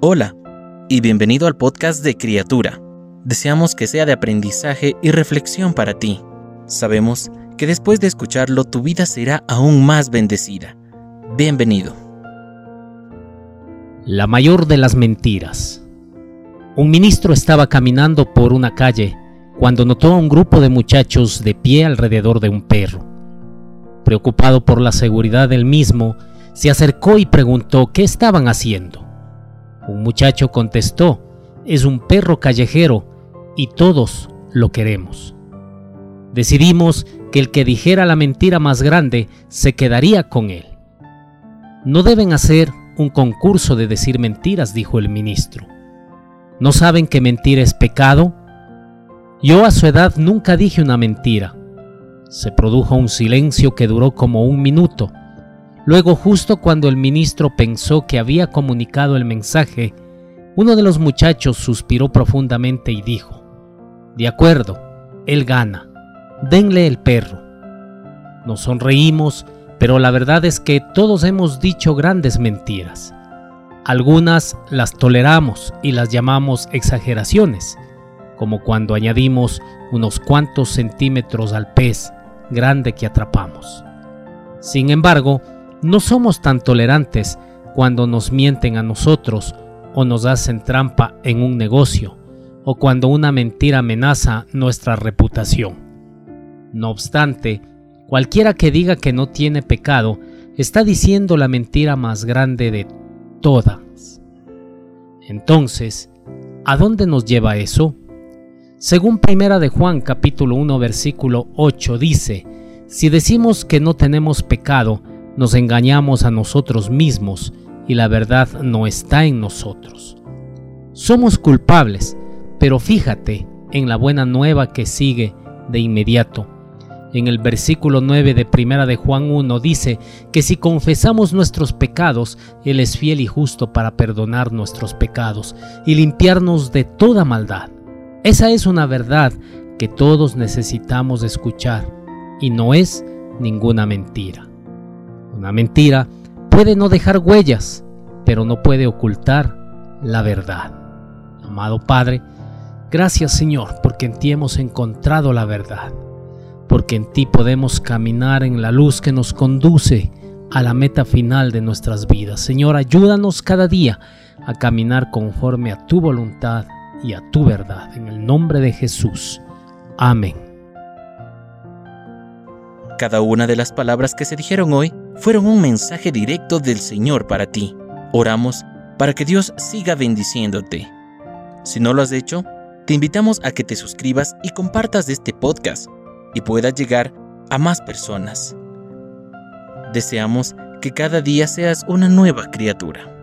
Hola y bienvenido al podcast de Criatura. Deseamos que sea de aprendizaje y reflexión para ti. Sabemos que después de escucharlo tu vida será aún más bendecida. Bienvenido. La mayor de las mentiras. Un ministro estaba caminando por una calle cuando notó a un grupo de muchachos de pie alrededor de un perro. Preocupado por la seguridad del mismo, se acercó y preguntó qué estaban haciendo. Un muchacho contestó, es un perro callejero y todos lo queremos. Decidimos que el que dijera la mentira más grande se quedaría con él. No deben hacer un concurso de decir mentiras, dijo el ministro. ¿No saben que mentir es pecado? Yo a su edad nunca dije una mentira. Se produjo un silencio que duró como un minuto. Luego, justo cuando el ministro pensó que había comunicado el mensaje, uno de los muchachos suspiró profundamente y dijo, De acuerdo, él gana. Denle el perro. Nos sonreímos, pero la verdad es que todos hemos dicho grandes mentiras. Algunas las toleramos y las llamamos exageraciones, como cuando añadimos unos cuantos centímetros al pez grande que atrapamos. Sin embargo, no somos tan tolerantes cuando nos mienten a nosotros o nos hacen trampa en un negocio o cuando una mentira amenaza nuestra reputación. No obstante, cualquiera que diga que no tiene pecado está diciendo la mentira más grande de todas. Entonces, ¿a dónde nos lleva eso? Según Primera de Juan capítulo 1 versículo 8 dice, si decimos que no tenemos pecado, nos engañamos a nosotros mismos y la verdad no está en nosotros. Somos culpables, pero fíjate en la buena nueva que sigue de inmediato en el versículo 9 de Primera de Juan 1 dice que si confesamos nuestros pecados, Él es fiel y justo para perdonar nuestros pecados y limpiarnos de toda maldad. Esa es una verdad que todos necesitamos escuchar y no es ninguna mentira. Una mentira puede no dejar huellas, pero no puede ocultar la verdad. Amado Padre, gracias Señor porque en ti hemos encontrado la verdad porque en ti podemos caminar en la luz que nos conduce a la meta final de nuestras vidas. Señor, ayúdanos cada día a caminar conforme a tu voluntad y a tu verdad. En el nombre de Jesús. Amén. Cada una de las palabras que se dijeron hoy fueron un mensaje directo del Señor para ti. Oramos para que Dios siga bendiciéndote. Si no lo has hecho, te invitamos a que te suscribas y compartas este podcast y pueda llegar a más personas. Deseamos que cada día seas una nueva criatura.